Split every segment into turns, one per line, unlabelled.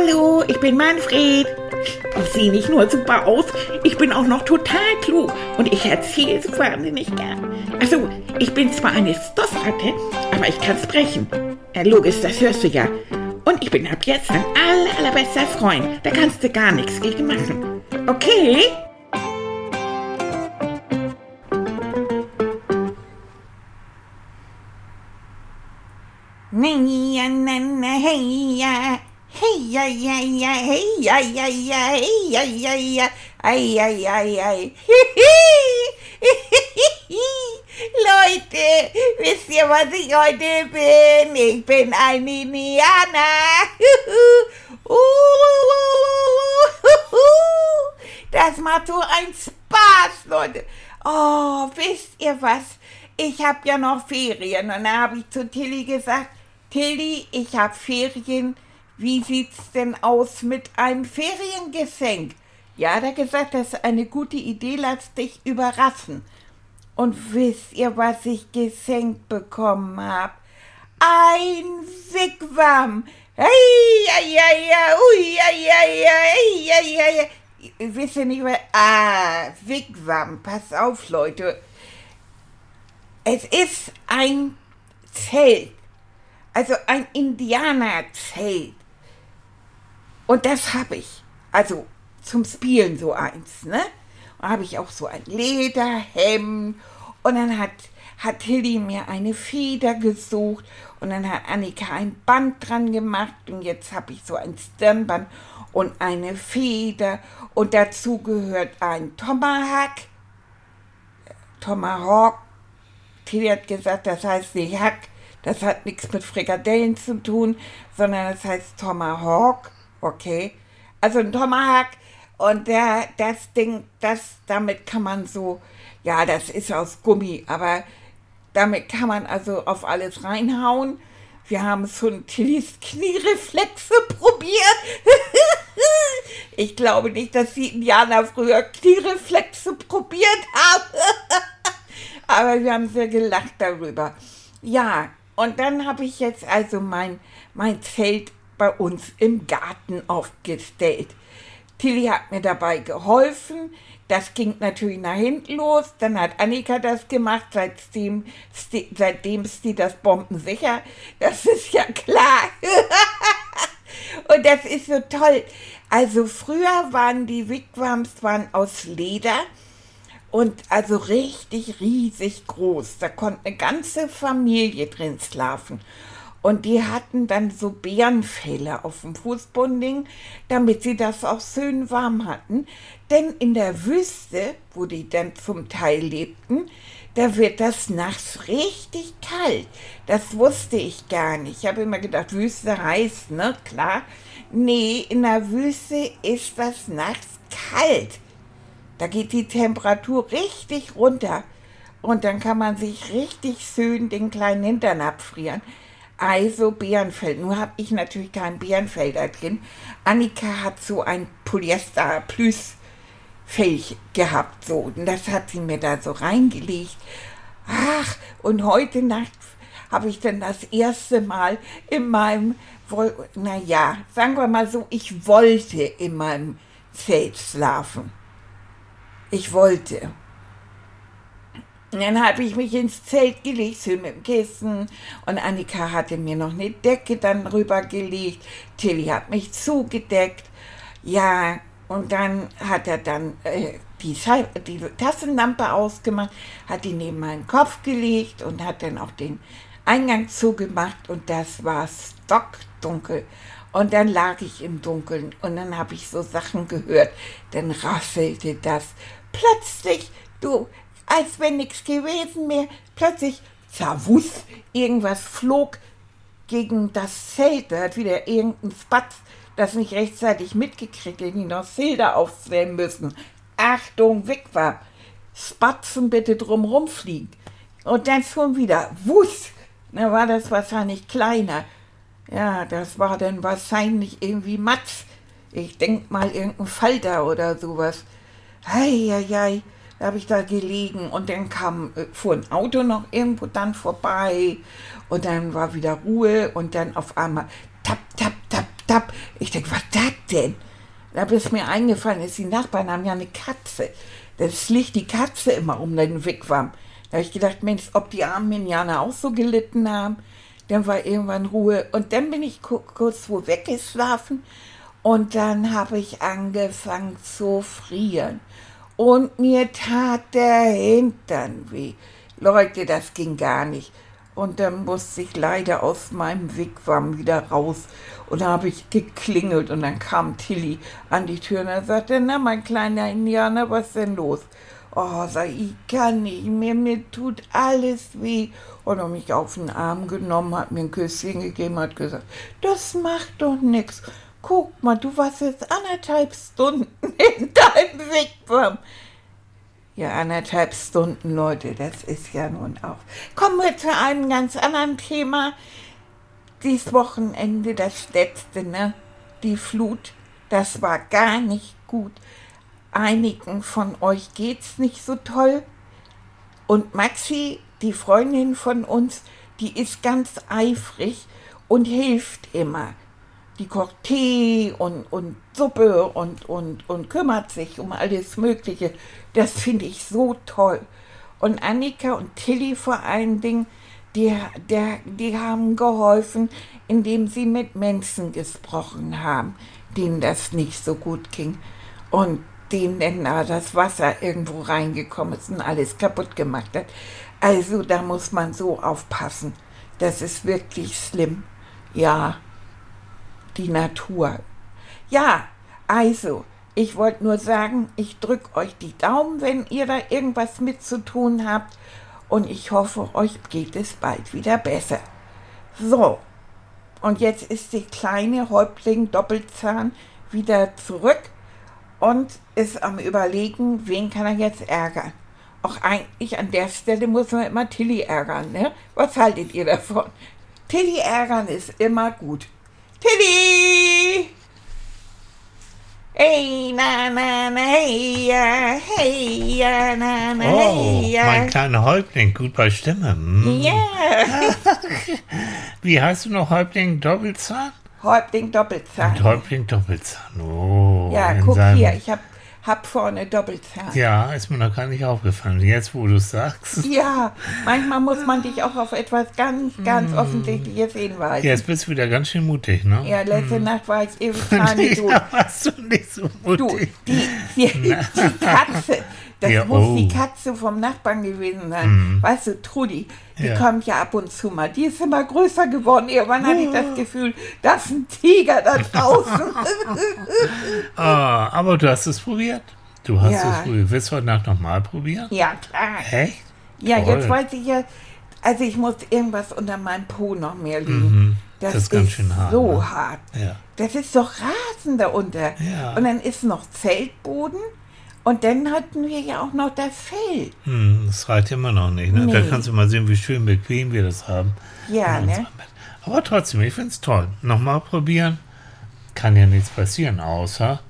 Hallo, ich bin Manfred. Ich sehe nicht nur super aus, ich bin auch noch total klug und ich erzähle es wahnsinnig gern. Also, ich bin zwar eine Stoffratte, aber ich kann sprechen. Ja, logisch, das hörst du ja. Und ich bin ab jetzt dein aller, allerbester Freund. Da kannst du gar nichts gegen machen. Okay?
Na, na, ja, ja, ja, hey, ja, ja, ja, hey, ja, ja. Leute, wisst ihr, was ich heute bin? Ich bin ein Indianer. Das macht so einen Spaß, Leute. Oh, wisst ihr was? Ich hab ja noch Ferien und da habe ich zu Tilly gesagt, Tilly, ich hab Ferien. Wie sieht's denn aus mit einem Feriengeschenk? Ja, hat er gesagt, das ist eine gute Idee, lass dich überraschen. Und wisst ihr, was ich geschenkt bekommen hab? Ein Wigwam. Hey, ja, ja, ja, ui, ja, ja, ja, ja, ja, ja. Wisst ihr nicht, was? Ah, Wigwam. Pass auf, Leute. Es ist ein Zelt. Also ein Indianerzelt. Und das habe ich. Also zum Spielen so eins, ne? Und habe ich auch so ein Lederhemd. Und dann hat, hat Hilly mir eine Feder gesucht. Und dann hat Annika ein Band dran gemacht. Und jetzt habe ich so ein Stirnband und eine Feder. Und dazu gehört ein Tomahawk. Tomahawk. Tilly hat gesagt, das heißt nicht Hack. Das hat nichts mit Frikadellen zu tun, sondern das heißt Tomahawk. Okay. Also ein Tomahawk und der, das Ding, das, damit kann man so, ja, das ist aus Gummi, aber damit kann man also auf alles reinhauen. Wir haben schon Tillys Kniereflexe probiert. ich glaube nicht, dass die Indianer früher Kniereflexe probiert haben. aber wir haben sehr gelacht darüber. Ja, und dann habe ich jetzt also mein, mein Zelt bei uns im Garten aufgestellt. Tilly hat mir dabei geholfen. Das ging natürlich nach hinten los. Dann hat Annika das gemacht, seitdem, seitdem ist sie das bombensicher. Das ist ja klar. Und das ist so toll. Also früher waren die Wigwams waren aus Leder und also richtig riesig groß. Da konnte eine ganze Familie drin schlafen. Und die hatten dann so Bärenfelle auf dem Fußboden, damit sie das auch schön warm hatten. Denn in der Wüste, wo die dann zum Teil lebten, da wird das nachts richtig kalt. Das wusste ich gar nicht. Ich habe immer gedacht, Wüste heißt, ne? Klar. Nee, in der Wüste ist das nachts kalt. Da geht die Temperatur richtig runter. Und dann kann man sich richtig schön den kleinen Hintern abfrieren. Also Bärenfell. Nur habe ich natürlich kein Bärenfell da drin. Annika hat so ein Polyester Plus Fell gehabt so und das hat sie mir da so reingelegt. Ach, und heute Nacht habe ich dann das erste Mal in meinem, naja, sagen wir mal so, ich wollte in meinem Zelt schlafen. Ich wollte. Und dann habe ich mich ins Zelt gelegt, schön mit dem Kissen. Und Annika hatte mir noch eine Decke dann rübergelegt. Tilly hat mich zugedeckt. Ja, und dann hat er dann äh, die, die Tassenlampe ausgemacht, hat die neben meinen Kopf gelegt und hat dann auch den Eingang zugemacht. Und das war stockdunkel. Und dann lag ich im Dunkeln und dann habe ich so Sachen gehört. Dann rasselte das. Plötzlich, du, als wenn nichts gewesen wäre. Plötzlich, zerwuss, irgendwas flog gegen das Zelt. Da hat wieder irgendein Spatz das nicht rechtzeitig mitgekriegt, den die noch Schilder aufstellen müssen. Achtung, weg war. Spatzen bitte drumrum fliegen. Und dann schon wieder, wuss, da war das wahrscheinlich kleiner. Ja, das war dann wahrscheinlich irgendwie Matz. Ich denk mal irgendein Falter oder sowas. Hei, hei, hei da habe ich da gelegen und dann kam, äh, fuhr ein Auto noch irgendwo dann vorbei und dann war wieder Ruhe und dann auf einmal tap, tap, tap, Stapp. Ich denke, was das denn? Da ist mir eingefallen, ist die Nachbarn haben ja eine Katze. Das liegt die Katze immer um den Wigwam. Da habe ich gedacht, Mensch, ob die armen Indianer auch so gelitten haben. Dann war irgendwann Ruhe. Und dann bin ich kurz wo weggeschlafen. Und dann habe ich angefangen zu frieren. Und mir tat der Hintern weh. Leute, das ging gar nicht. Und dann musste ich leider aus meinem Wigwam wieder raus. Und da habe ich geklingelt und dann kam Tilly an die Tür und er sagte, na, mein kleiner Indianer, was ist denn los? Oh, sag ich, kann nicht mehr, mir tut alles weh. Und er mich auf den Arm genommen, hat mir ein Küsschen gegeben, hat gesagt, das macht doch nichts. Guck mal, du warst jetzt anderthalb Stunden in deinem Wigwam. Ja, anderthalb Stunden, Leute, das ist ja nun auch. Kommen wir zu einem ganz anderen Thema. Dies Wochenende, das letzte, ne? Die Flut, das war gar nicht gut. Einigen von euch geht's nicht so toll. Und Maxi, die Freundin von uns, die ist ganz eifrig und hilft immer die kocht Tee und, und Suppe und, und, und kümmert sich um alles Mögliche. Das finde ich so toll. Und Annika und Tilly vor allen Dingen, die, der, die haben geholfen, indem sie mit Menschen gesprochen haben, denen das nicht so gut ging. Und denen da das Wasser irgendwo reingekommen ist und alles kaputt gemacht hat. Also da muss man so aufpassen. Das ist wirklich schlimm. Ja die Natur. Ja, also, ich wollte nur sagen, ich drücke euch die Daumen, wenn ihr da irgendwas mit zu tun habt. Und ich hoffe, euch geht es bald wieder besser. So, und jetzt ist der kleine Häuptling Doppelzahn wieder zurück und ist am Überlegen, wen kann er jetzt ärgern. Auch eigentlich an der Stelle muss man immer Tilly ärgern, ne? Was haltet ihr davon? Tilly ärgern ist immer gut. Tilly! Hey, na, na, na, hey, ja, hey, ja, na, na,
Oh,
hey, ja.
mein kleiner Häuptling, gut bei Stimme. Hm.
Ja,
Wie heißt du noch Häuptling Doppelzahn?
Häuptling Doppelzahn.
Häuptling Doppelzahn. Oh,
Ja, guck
seinem-
hier, ich hab, hab vorne Doppelzahn.
Ja, ist mir noch gar nicht aufgefallen. Jetzt, wo du es sagst.
Ja, manchmal muss man dich auch auf etwas ganz, ganz Offensichtliches hinweisen.
Jetzt bist du wieder ganz schön mutig, ne?
Ja, letzte Nacht war ich ewig Zahn tot.
Ja, warst du nicht so
Du,
mutig.
die, die, die Katze, das
Ja,
muss
oh.
die Katze vom Nachbarn gewesen sein. Weißt du, Trudi, die
Ja.
kommt ja ab und zu mal. Die ist immer größer geworden. Irgendwann hatte ich das Gefühl, da ist ein Tiger da draußen.
Ah, aber du hast es probiert. Du hast
Ja.
es probiert. Willst du heute Nacht nochmal probieren?
ja, klar.
Echt?
Ja,
Toll.
jetzt weiß ich ja, also ich muss irgendwas unter meinem Po noch mehr liegen. Das,
Mhm. Das ist ganz schön hart,
So
ne?
hart.
Ja.
Das ist doch Rasen darunter.
Ja.
Und dann ist noch Zeltboden. Und dann hatten wir ja auch noch das Feld.
Hm, das reicht immer noch nicht. Ne? Da
Nee.
kannst du mal sehen, wie schön bequem wir das haben.
Ja, ne?
Aber trotzdem, ich finde es toll. Nochmal probieren. Kann ja nichts passieren, außer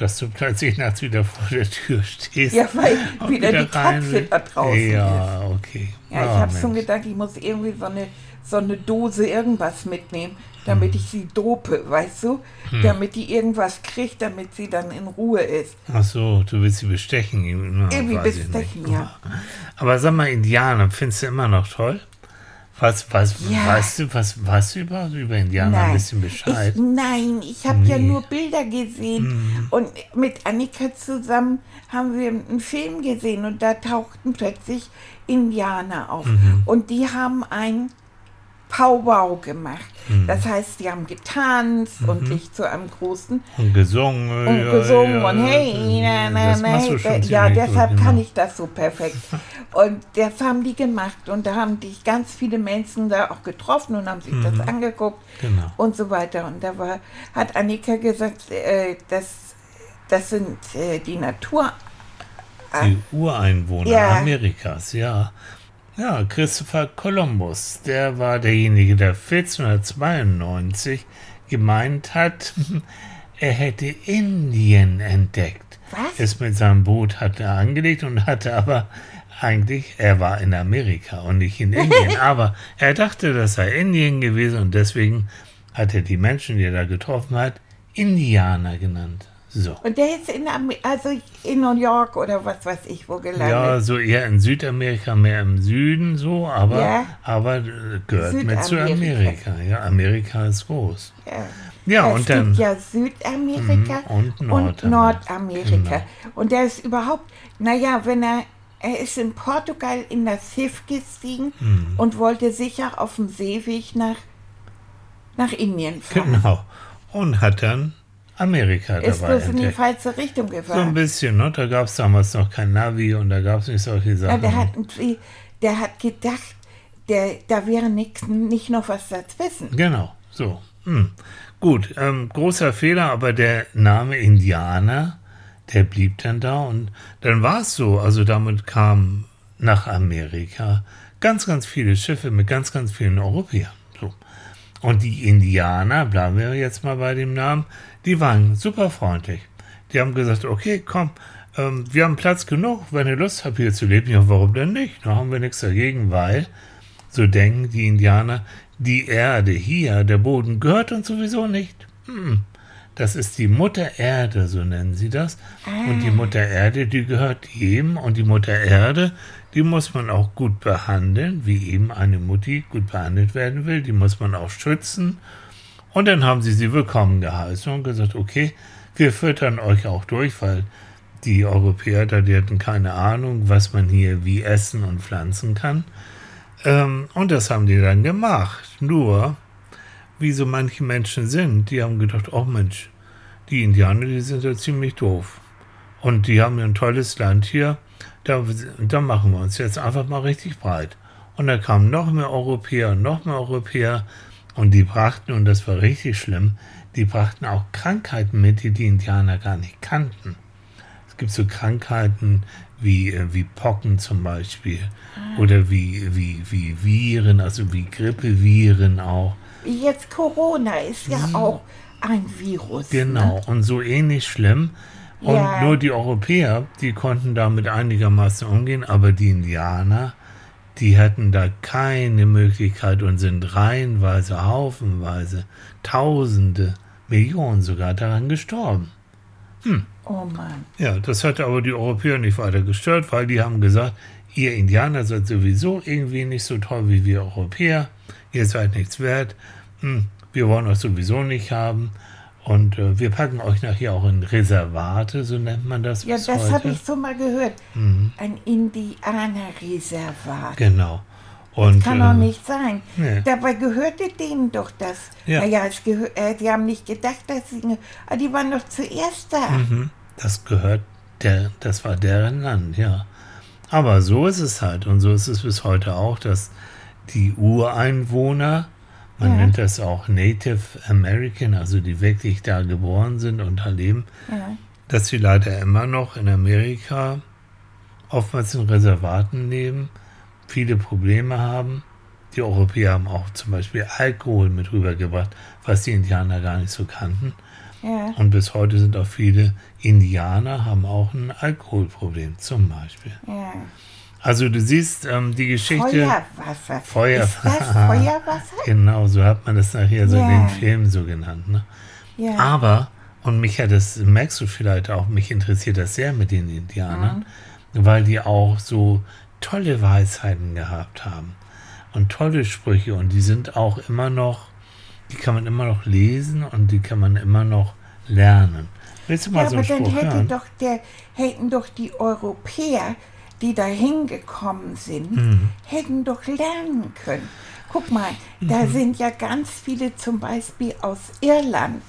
dass du plötzlich nachts wieder vor der Tür stehst.
Ja, weil
und
wieder die
rein
Katze da draußen
Ja, okay.
Ja, ich
Ah,
habe schon gedacht, ich muss irgendwie so eine, so eine Dose irgendwas mitnehmen, damit
Hm.
ich sie dope, weißt du? Damit die irgendwas kriegt, damit sie dann in Ruhe ist.
Ach so, du willst sie bestechen. Na,
Irgendwie
ich
bestechen, ja.
Aber sag mal, Indianer, findest du immer noch toll? Was, was,
Ja.
weißt du, was, du über, über Indianer ein bisschen Bescheid?
Ich, nein, ich habe ja
Nee. Hm.
nur Bilder gesehen. Und mit Annika zusammen haben wir einen Film gesehen und da tauchten plötzlich Indianer auf.
Mhm.
Und die haben ein Powwow gemacht.
Mhm.
Das heißt, die haben getanzt und sich zu einem großen
Und gesungen.
und
ja,
gesungen
ja,
und hey, na, na, na, hey, ja, deshalb
gut,
kann
genau.
ich das so perfekt. Und das haben die gemacht und da haben dich ganz viele Menschen da auch getroffen und haben sich das angeguckt
Genau.
und so weiter. Und da war, hat Annika gesagt, äh, das, das sind äh, die Natur.
Die Ureinwohner
Ja.
Amerikas, ja. Ja, Christopher Columbus, der war derjenige, der 1492 gemeint hat, er hätte Indien entdeckt.
Was?
Ist mit seinem Boot hat er angelegt und hatte aber eigentlich, er war in Amerika und nicht in Indien. aber er dachte, das sei Indien gewesen und deswegen hat er die Menschen, die er da getroffen hat, Indianer genannt. So.
Und der ist in, Amer also in New York oder was weiß ich wo gelandet.
Ja, so eher in Südamerika, mehr im Süden so, aber,
Ja.
aber äh, gehört mit zu. Amerika. Ja, Amerika ist groß.
Ja.
Ja,
es
und dann.
gibt ja Südamerika
Mhm, und
und
Nordamerika.
Nordamerika.
Genau.
Und der ist überhaupt, naja, wenn er, er ist in Portugal in das Schiff gestiegen
Mhm.
und wollte sicher auf dem Seeweg nach, nach Indien fahren.
Genau. Und hat dann Amerika
Ist
dabei
bloß in die falsche Richtung
So ein
gefahren.
bisschen, ne? Da gab es damals noch kein Navi und da gab es nicht solche
Ja,
Sachen.
der, hat, der hat gedacht, der, da wäre nix, nicht noch was dazwischen.
Genau, so. Hm. Gut, ähm, großer Fehler, aber der Name Indianer, der blieb dann da und dann war es so. Also damit kamen nach Amerika ganz, ganz viele Schiffe mit ganz, ganz vielen Europäern. Und die Indianer, bleiben wir jetzt mal bei dem Namen, die waren super freundlich. Die haben gesagt, okay, komm, ähm, wir haben Platz genug, wenn ihr Lust habt, hier zu leben. Ja, warum denn nicht? Da haben wir nichts dagegen, weil so denken die Indianer, die Erde hier, der Boden gehört uns sowieso nicht. Hm. Das ist die Mutter Erde, so nennen sie das. Und die Mutter Erde, die gehört jedem. Und die Mutter Erde, die muss man auch gut behandeln, wie eben eine Mutti gut behandelt werden will. Die muss man auch schützen. Und dann haben sie sie willkommen geheißen und gesagt, okay, wir füttern euch auch durch, weil die Europäer, da die hatten keine Ahnung, was man hier wie essen und pflanzen kann. Ähm, und das haben die dann gemacht. Nur, wie so manche Menschen sind, die haben gedacht, oh Mensch, die Indianer, die sind ja ziemlich doof. Und die haben ja ein tolles Land hier, da, da machen wir uns jetzt einfach mal richtig breit. Und da kamen noch mehr Europäer und noch mehr Europäer und die brachten, und das war richtig schlimm, die brachten auch Krankheiten mit, die die Indianer gar nicht kannten. Es gibt so Krankheiten wie, äh, wie Pocken zum Beispiel oder wie, wie, wie Viren, also wie Grippeviren auch.
Wie jetzt Corona ist ja auch ein Virus.
Mhm. Genau,
Ne?
und so ähnlich schlimm. Und
Ja.
nur die Europäer, die konnten damit einigermaßen umgehen, aber die Indianer, die hatten da keine Möglichkeit und sind reihenweise, haufenweise, Tausende, Millionen sogar daran gestorben.
Oh Mann.
Ja, das hat aber die Europäer nicht weiter gestört, weil die haben gesagt, ihr Indianer seid sowieso irgendwie nicht so toll wie wir Europäer, ihr seid nichts wert, hm, wir wollen euch sowieso nicht haben und äh, wir packen euch nachher auch in Reservate, so nennt man das
Ja, das habe ich so mal gehört.
Mhm.
Ein Indianerreservat.
Genau. Und,
Kann doch
äh,
nicht sein.
nee.
Dabei gehörte denen doch das.
Ja.
Naja, es gehör, äh, die haben nicht gedacht, dass sie. Ah, die waren doch zuerst da.
Mhm. Das gehört, der, das war deren Land, ja. Aber so ist es halt und so ist es bis heute auch, dass die Ureinwohner, man
Ja.
nennt das auch Native American, also die wirklich da geboren sind und da leben,
Ja.
dass sie leider immer noch in Amerika oftmals in Reservaten leben, viele Probleme haben. Die Europäer haben auch zum Beispiel Alkohol mit rübergebracht, was die Indianer gar nicht so kannten.
Ja.
Und bis heute sind auch viele Indianer haben auch ein Alkoholproblem zum Beispiel.
ja.
Also du siehst ähm, die Geschichte.
Feuerwasser.
Feuer-
Ist das Feuerwasser?
Genau, so hat man das nachher so in den Filmen so genannt. Ne?
Ja.
Aber, und mich hat das, merkst du vielleicht auch, mich interessiert das sehr mit den Indianern, weil die auch so tolle Weisheiten gehabt haben und tolle Sprüche und die sind auch immer noch, die kann man immer noch lesen und die kann man immer noch lernen. Willst du mal
Ja,
so
aber
einen
dann
Spruch
hätte
hören?
doch der, hätten doch die Europäer, die da hingekommen sind,
Mhm.
hätten doch lernen können. Guck mal, da
Mhm.
sind ja ganz viele zum Beispiel aus Irland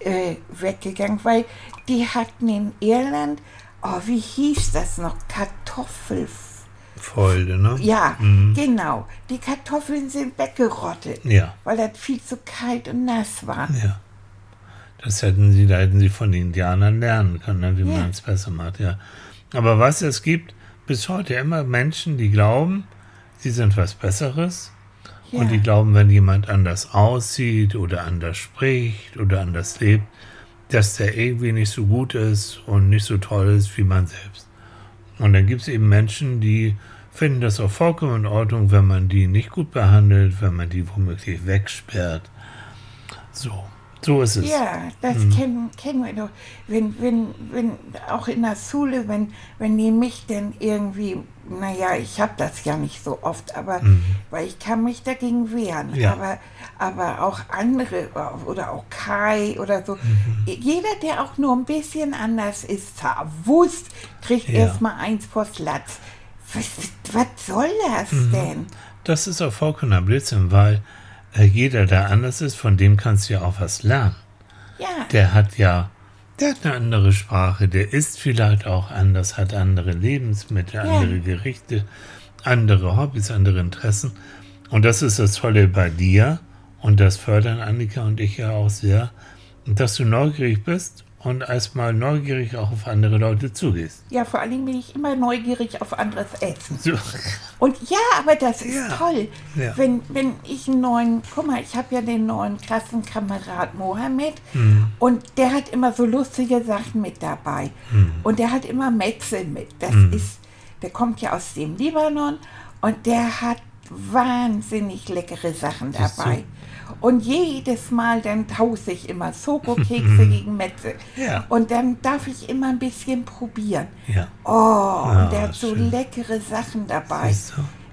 äh, weggegangen, weil die hatten in Irland, oh, wie hieß das noch, Kartoffel.
Folge, ne?
Ja,
Mhm.
genau. Die Kartoffeln sind weggerottet,
Ja,
weil das viel zu kalt und nass war.
ja. Das hätten sie, da hätten sie von den Indianern lernen können, ne, wie
Ja.
man es besser macht, ja. Aber was es gibt bis heute immer Menschen, die glauben, sie sind was Besseres
Ja.
und die glauben, wenn jemand anders aussieht oder anders spricht oder anders lebt, dass der irgendwie nicht so gut ist und nicht so toll ist wie man selbst. Und dann gibt es eben Menschen, die finden das auch vollkommen in Ordnung, wenn man die nicht gut behandelt, wenn man die womöglich wegsperrt. So, so ist es.
Ja, das kennen, kennen wir doch. Wenn, wenn, wenn, auch in der Schule, wenn, wenn die mich denn irgendwie, naja, ich habe das ja nicht so oft, aber weil ich kann mich dagegen wehren.
Ja.
Aber, aber auch andere oder auch Kai oder so. Jeder, der auch nur ein bisschen anders ist, verwusst, kriegt
Ja.
erstmal eins vors Latz. Was, was soll das denn?
Das ist auch vollkommener Blödsinn, weil äh, jeder, der anders ist, von dem kannst du ja auch was lernen.
Ja,
Der hat ja, der hat eine andere Sprache, der isst vielleicht auch anders, hat andere Lebensmittel,
Ja.
andere Gerichte, andere Hobbys, andere Interessen. Und das ist das Tolle bei dir und das fördern Annika und ich ja auch sehr, dass du neugierig bist und erstmal neugierig auch auf andere Leute zugehst.
ja, vor allem bin ich immer neugierig auf anderes Essen.
So.
Und ja, aber das ist
Ja.
toll.
Ja.
Wenn, wenn ich einen neuen, guck mal, ich habe ja den neuen Klassenkamerad Mohammed
Hm.
und der hat immer so lustige Sachen mit dabei.
Hm.
Und der hat immer Metzel mit. Das ist, der kommt ja aus dem Libanon und der hat wahnsinnig leckere Sachen dabei. Und jedes Mal dann tausche ich immer Schokokekse gegen Metzel.
Ja.
Und dann darf ich immer ein bisschen probieren.
Ja.
Oh, und der hat so
schön.
leckere Sachen dabei.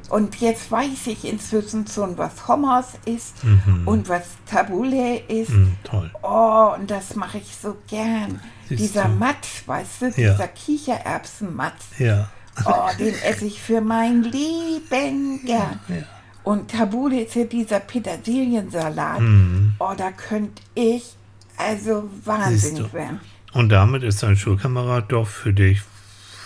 Und jetzt weiß ich inzwischen schon, was Hummus ist und was Tabule ist.
Hm, toll.
Oh, und das mache ich so gern.
Siehst
dieser
du?
Matsch, weißt du,
Ja.
dieser Kichererbsenmatsch.
Ja.
Oh, den esse ich für mein Leben gern.
Ja.
Und Tabule ist ja dieser Petersiliensalat.
Mhm.
Oh, da könnte ich also wahnsinnig werden.
Und damit ist dein Schulkamerad doch für dich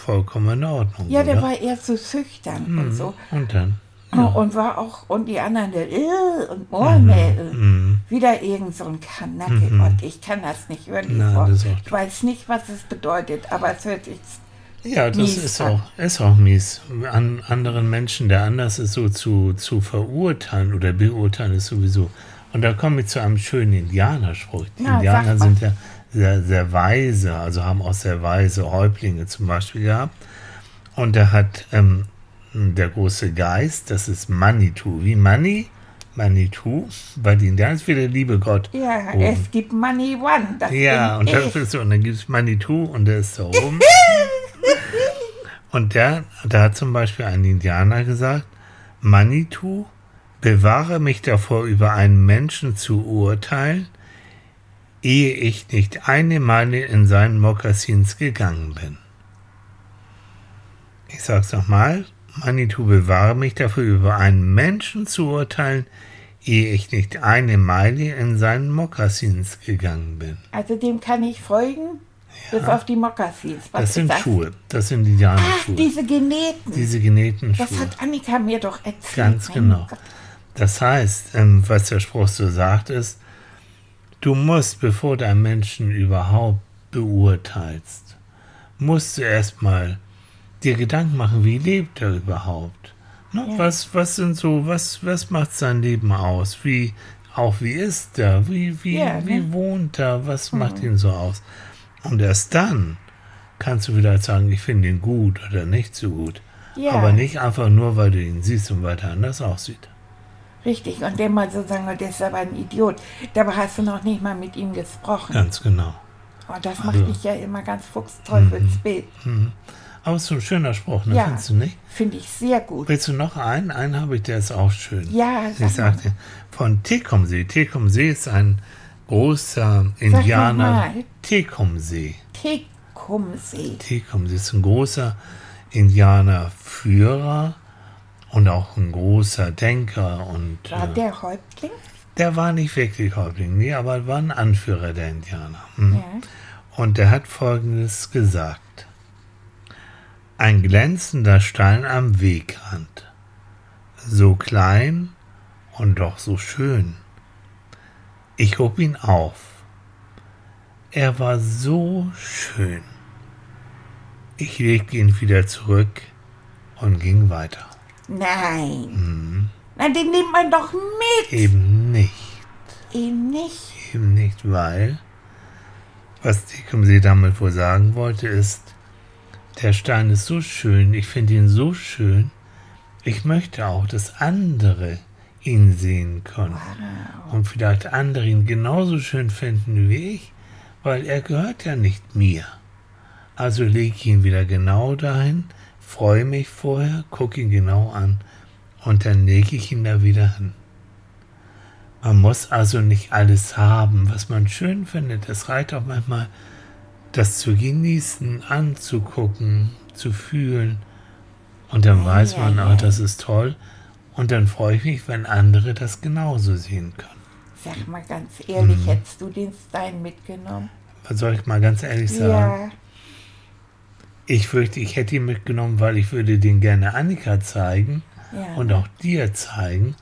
vollkommen in Ordnung.
Ja, der
oder?
war eher so schüchtern
Mhm.
und so.
Und dann?
Und war auch, und die anderen, der, äh, und Mohammed,
Mhm.
wieder irgend so ein Kanacke. Und ich kann das nicht hören,
Nein, das
Ich weiß nicht, was es bedeutet, aber es hört sich,
Ja, das
Mies
ist auch, ist auch mies. An anderen Menschen, der anders ist, so zu, zu verurteilen oder beurteilen, ist sowieso. Und da komme ich zu einem schönen Indianerspruch. Die
Ja,
Indianer sind ja sehr, sehr weise, also haben auch sehr weise Häuptlinge zum Beispiel gehabt. Und da hat ähm, der große Geist, das ist Manitou, wie Mani, Manitou, bei den Indianern ist wieder der liebe Gott.
ja,
oben.
es gibt Money One. Das
Ja, und, das ist so, und dann gibt es Manitou und der ist da oben. und der, da hat zum Beispiel ein Indianer gesagt, Manitou, bewahre mich davor, über einen Menschen zu urteilen, ehe ich nicht eine Meile in seinen Mokassins gegangen bin. Ich sag's nochmal, Manitou, bewahre mich dafür, über einen Menschen zu urteilen, ehe ich nicht eine Meile in seinen Mokassins gegangen bin.
Also dem kann ich folgen, bis auf die Mokassins. Was
Das sind
das?
Schuhe. Das sind
Ach,
Indianerschuhe.
diese Geneten.
Diese genähten
das
Schuhe.
hat Annika mir doch erzählt.
Ganz genau. Das heißt, ähm, was der Spruch so sagt, ist, du musst, bevor du einen Menschen überhaupt beurteilst, musst du erstmal dir Gedanken machen, wie lebt er überhaupt? Ne?
Ja.
Was, was sind so, was, was macht sein Leben aus? Wie, auch wie ist er? Wie, wie,
Ja,
wie
ne? Mhm.
wohnt er? Was macht ihn so aus? Und erst dann kannst du vielleicht sagen, ich finde ihn gut oder nicht so gut.
Ja.
Aber nicht einfach nur, weil du ihn siehst und weil er anders aussieht.
Richtig, und der mal so sagen, der ist aber ein Idiot. Dabei hast du noch nicht mal mit ihm gesprochen.
Ganz genau.
Oh, das macht
Also-
mich ja immer ganz fuchsteufelswild.
Aber es ist ein schöner Spruch, ne?
Ja.
Findest du nicht?
Finde ich sehr gut.
Willst du noch einen? Einen habe ich, der ist auch schön.
Ja,
Ich sagte, von Tekomsee. Tekomsee ist ein großer. Indianer. Tekomsee.
Tekumsee.
Tekomsee ist ein großer Indianerführer und auch ein großer Denker. Und
War
äh,
der Häuptling?
der war nicht wirklich Häuptling, nee, aber war ein Anführer der Indianer. Hm.
Ja.
Und er hat Folgendes gesagt. Ein glänzender Stein am Wegrand. So klein und doch so schön. Ich hob ihn auf. Er war so schön. Ich legte ihn wieder zurück und ging weiter.
Nein. Na, den nimmt man doch mit.
Eben nicht.
Eben nicht.
Eben nicht, weil, was Tecumseh damit wohl sagen wollte, ist, der Stein ist so schön, ich finde ihn so schön, ich möchte auch, dass andere ihn sehen können. Und vielleicht andere ihn genauso schön finden wie ich, weil er gehört ja nicht mir. Also lege ich ihn wieder genau dahin, freue mich vorher, gucke ihn genau an und dann lege ich ihn da wieder hin. Man muss also nicht alles haben, was man schön findet. Es reicht auch manchmal, das zu genießen, anzugucken, zu fühlen. Und dann weiß man, auch, das ist toll. Und dann freue ich mich, wenn andere das genauso sehen können.
Sag mal ganz ehrlich, hättest du den Stein mitgenommen?
Was soll ich mal ganz ehrlich sagen?
Ja.
Ich fürchte, ich hätte ihn mitgenommen, weil ich würde den gerne Annika zeigen
Ja.
und auch dir zeigen.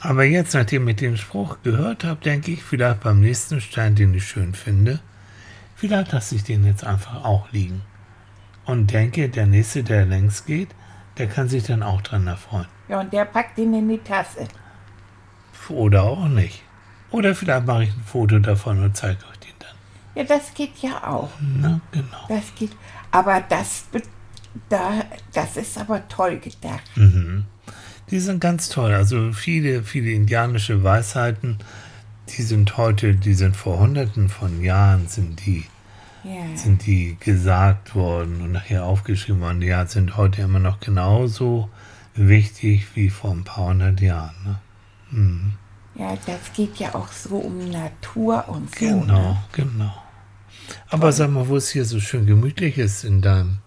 Aber jetzt, nachdem ich den Spruch gehört habe, denke ich, vielleicht beim nächsten Stein, den ich schön finde, vielleicht lasse ich den jetzt einfach auch liegen. Und denke, der nächste, der längs geht, der kann sich dann auch dran erfreuen.
Ja, und der packt ihn in die Tasse.
Oder auch nicht. Oder vielleicht mache ich ein Foto davon und zeige euch den dann.
Ja, das geht ja auch.
Na, genau.
Das geht. Aber das, da, das ist aber toll gedacht.
Die sind ganz toll. Also viele, viele indianische Weisheiten, die sind heute, die sind vor hunderten von Jahren, sind die,
Ja.
sind die gesagt worden und nachher aufgeschrieben worden. Die sind heute immer noch genauso wichtig wie vor ein paar hundert Jahren. Ne?
ja, das geht ja auch so um Natur und so.
Genau,
Ne?
genau. Aber sag mal, wo es hier so schön gemütlich ist in deinem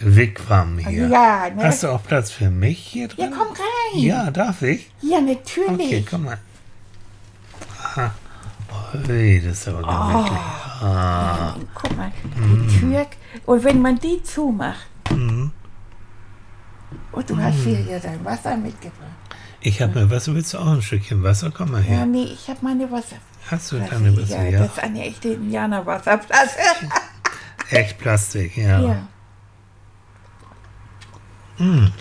Wigwam hier.
Ja, ne?
Hast du auch Platz für mich hier
Ja,
drin?
komm rein.
Ja, darf ich?
Ja, natürlich.
Okay, komm mal. Aha. Ui, das ist aber gemütlich. Ah.
Guck mal,
Mhm.
die Tür. Und wenn man die zumacht. Und du hast
Mhm.
hier ja dein Wasser mitgebracht.
Ich habe mir Wasser. Willst du auch ein Stückchen Wasser? Komm mal
Ja,
her.
nee, ich habe meine Wasser.
Hast du deine Wasser?
ja,
Ja.
das ist eine echte Indianerwasserflasche.
Echt Plastik, ja.
ja.
Mhm.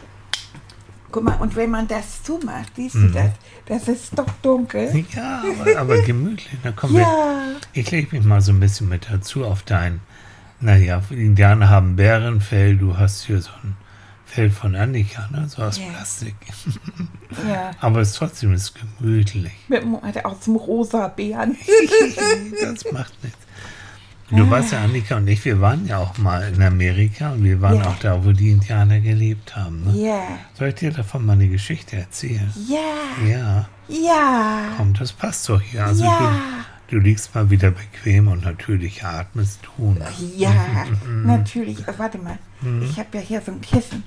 Guck mal, und wenn man das zumacht, siehst
Mhm.
du das? Das ist doch dunkel.
Ja, aber, aber gemütlich. Na komm, wir,
Ja,
ich lege mich mal so ein bisschen mit dazu auf dein. Naja, Indianer haben Bärenfell, du hast hier so ein Fell von Annika, ne? So aus
Ja.
Plastik.
ja.
Aber es trotzdem ist gemütlich.
Mit dem, aus dem rosa Bären.
Das macht nichts. Du weißt ja, Annika und ich, wir waren ja auch mal in Amerika und wir waren
Ja.
auch da, wo die Indianer gelebt haben. Ne?
Ja,
Soll ich dir davon mal eine Geschichte erzählen?
ja,
Ja,
ja,
komm, das passt doch hier. Also
Ja.
du, du liegst mal wieder bequem und natürlich atmest du.
Ja, natürlich. Äh, Warte mal,
Mhm.
ich habe ja hier so ein Kissen.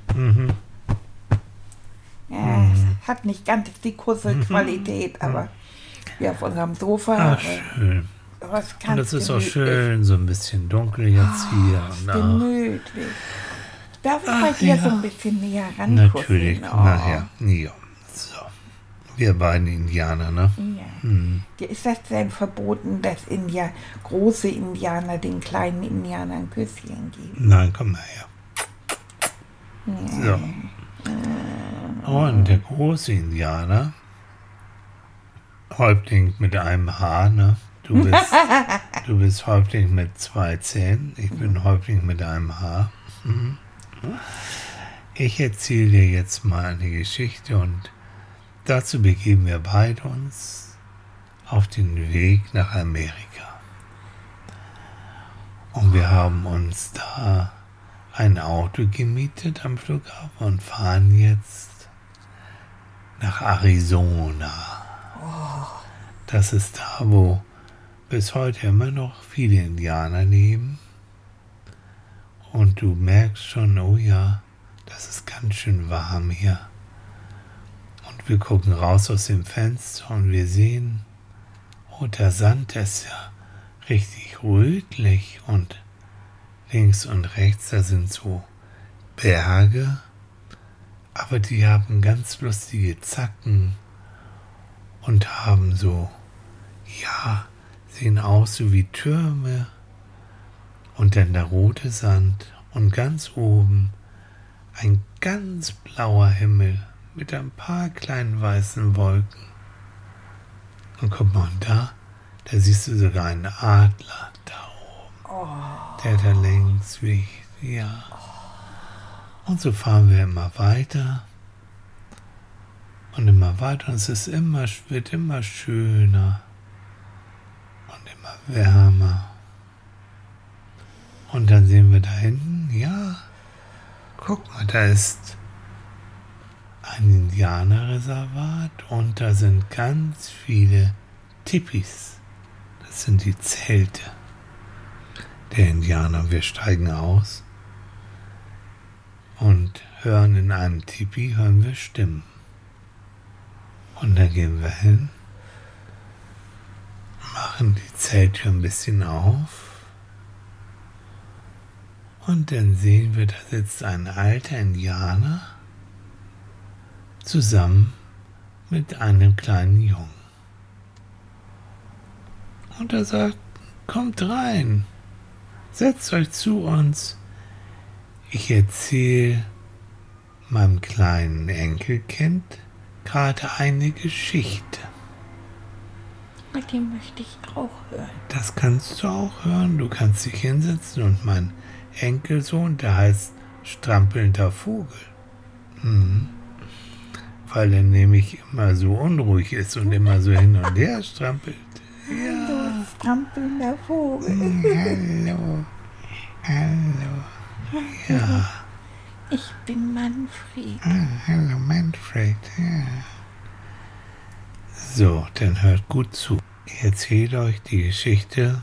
Ja, es hat nicht ganz die große Qualität, aber hier auf unserem Sofa.
Mhm. Ach,
äh,
schön.
was
Und
ganz
das ist auch schön, so ein bisschen dunkel jetzt hier. Und
Gemütlich. Darf ich
Ach,
bei dir
ja.
so ein bisschen näher rangucken?
natürlich, komm mal her. Ja, so. Wir beiden Indianer, ne?
Ja. Dir Ist das denn verboten, dass India, große Indianer den kleinen Indianern Küsschen geben?
Nein, komm mal her. So. Und der große Indianer, Häuptling mit einem Haar, ne? Du bist, du bist Häuptling mit zwei Zähnen, ich bin Häuptling mit einem Haar. Mhm. Ich erzähle dir jetzt mal eine Geschichte und dazu begeben wir beide uns auf den Weg nach Amerika. Und wir haben uns da ein Auto gemietet am Flughafen und fahren jetzt nach Arizona. Das ist da, wo bis heute immer noch viele Indianer leben. Und du merkst schon, oh ja, das ist ganz schön warm hier. Und wir gucken raus aus dem Fenster und wir sehen, oh, der Sand ist ja richtig rötlich und links und rechts, da sind so Berge, aber die haben ganz lustige Zacken und haben so, ja, sehen aus so wie Türme und dann der rote Sand und ganz oben ein ganz blauer Himmel mit ein paar kleinen weißen Wolken. Und guck mal, und da, da siehst du sogar einen Adler da oben, der da längs fliegt, ja. Und so fahren wir immer weiter Und immer weiter. Und es ist immer, wird immer schöner und immer wärmer. Und dann sehen wir da hinten, ja, guck mal, da ist ein Indianerreservat und da sind ganz viele Tipis. Das sind die Zelte der Indianer. Wir steigen aus und hören in einem Tipi, hören wir Stimmen. Und da gehen wir hin, machen die Zelttür ein bisschen auf und dann sehen wir, da sitzt ein alter Indianer zusammen mit einem kleinen Jungen. Und er sagt, kommt rein, setzt euch zu uns. Ich erzähle meinem kleinen Enkelkind gerade eine Geschichte.
Dem möchte ich auch hören.
Das kannst du auch hören. Du kannst dich hinsetzen und mein Enkelsohn, der heißt strampelnder Vogel. Mhm. Weil er nämlich immer so unruhig ist und immer so hin und her strampelt.
Ja. strampelnder Vogel.
Hallo. Hallo. Ja.
Ich bin Manfred.
Ah, hallo Manfred. Ja. So, dann hört gut zu. Ich erzähle euch die Geschichte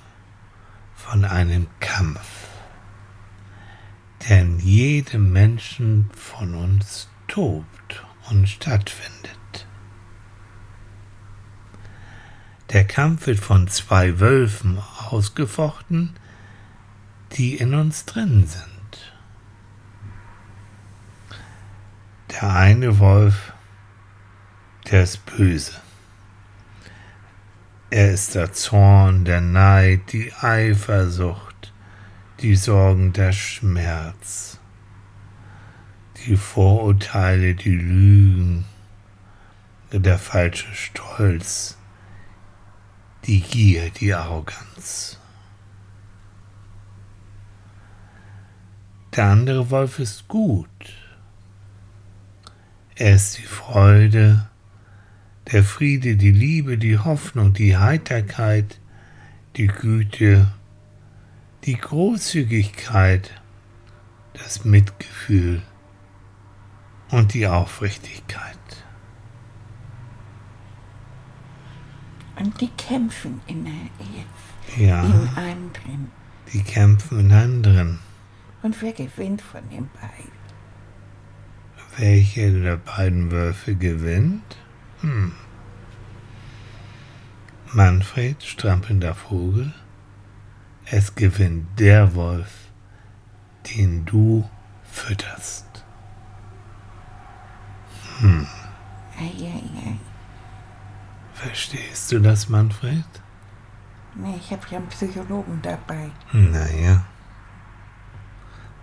von einem Kampf, der in jedem Menschen von uns tobt und stattfindet. Der Kampf wird von zwei Wölfen ausgefochten, die in uns drin sind. Der eine Wolf, der ist böse. Er ist der Zorn, der Neid, die Eifersucht, die Sorgen, der Schmerz, die Vorurteile, die Lügen, der falsche Stolz, die Gier, die Arroganz. Der andere Wolf ist gut. Er ist die Freude, der Friede, die Liebe, die Hoffnung, die Heiterkeit, die Güte, die Großzügigkeit, das Mitgefühl und die Aufrichtigkeit.
Und die kämpfen in, der,
Ja,
in einem drin.
die kämpfen in anderen.
Und wer gewinnt von den beiden?
Welche der beiden Wölfe gewinnt? Hm. Manfred, strampelnder Vogel. Es gewinnt der Wolf, den du fütterst.
Eieiei.
Verstehst du das, Manfred?
Nee, ich habe ja einen Psychologen dabei.
Naja.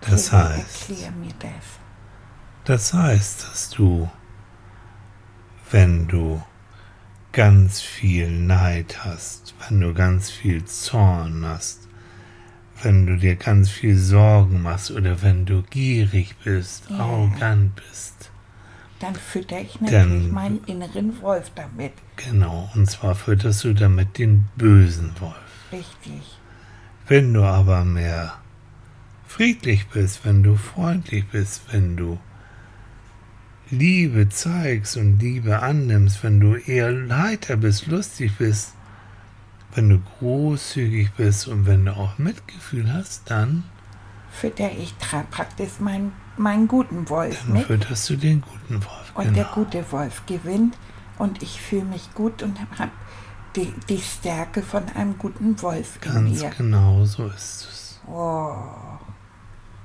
Das
Erklär-
heißt,
Erklär mir das.
das heißt, dass du, wenn du ganz viel Neid hast, wenn du ganz viel Zorn hast, wenn du dir ganz viel Sorgen machst oder wenn du gierig bist,
Ja.
arrogant bist,
Dann fütter ich
Dann-
natürlich meinen inneren Wolf damit.
genau, und zwar fütterst du damit den bösen Wolf.
Richtig.
Wenn du aber mehr friedlich bist, wenn du freundlich bist, wenn du Liebe zeigst und Liebe annimmst, wenn du eher heiter bist, lustig bist, wenn du großzügig bist und wenn du auch Mitgefühl hast, dann,
Fütter ich praktisch meinen, meinen guten Wolf
dann
mit.
fütterst du den guten Wolf.
Und der
Genau.
gute Wolf gewinnt und ich fühle mich gut und habe die, die Stärke von einem guten Wolf in
Ganz
mir.
genau so ist es.
Oh.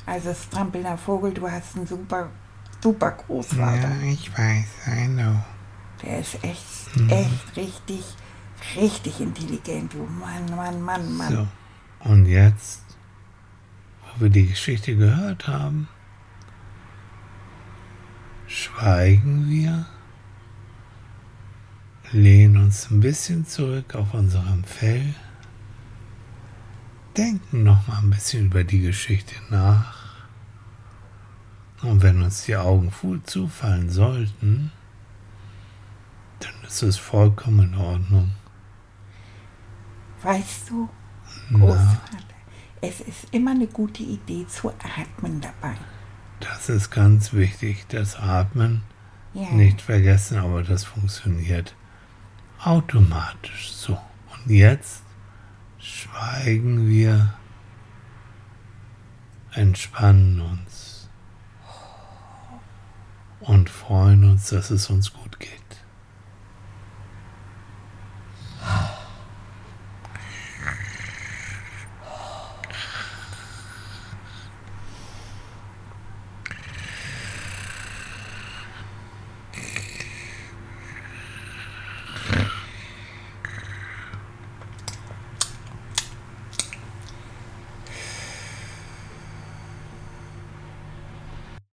Also strampelnder Vogel, du hast einen super, super Großvater.
Ja, ich weiß, I know.
Der ist echt,
Mhm.
echt richtig, richtig intelligent. Du Mann, Mann, Mann, Mann.
So, und jetzt, wo wir die Geschichte gehört haben, schweigen wir, lehnen uns ein bisschen zurück auf unserem Fell, denken noch mal ein bisschen über die Geschichte nach. Und wenn uns die Augen zufallen sollten, es ist vollkommen in Ordnung.
Weißt du, Großvater, es ist immer eine gute Idee zu atmen dabei.
Das ist ganz wichtig, das Atmen.
Ja.
Nicht vergessen, aber das funktioniert automatisch so. Und jetzt schweigen wir, entspannen uns und freuen uns, dass es uns gut geht.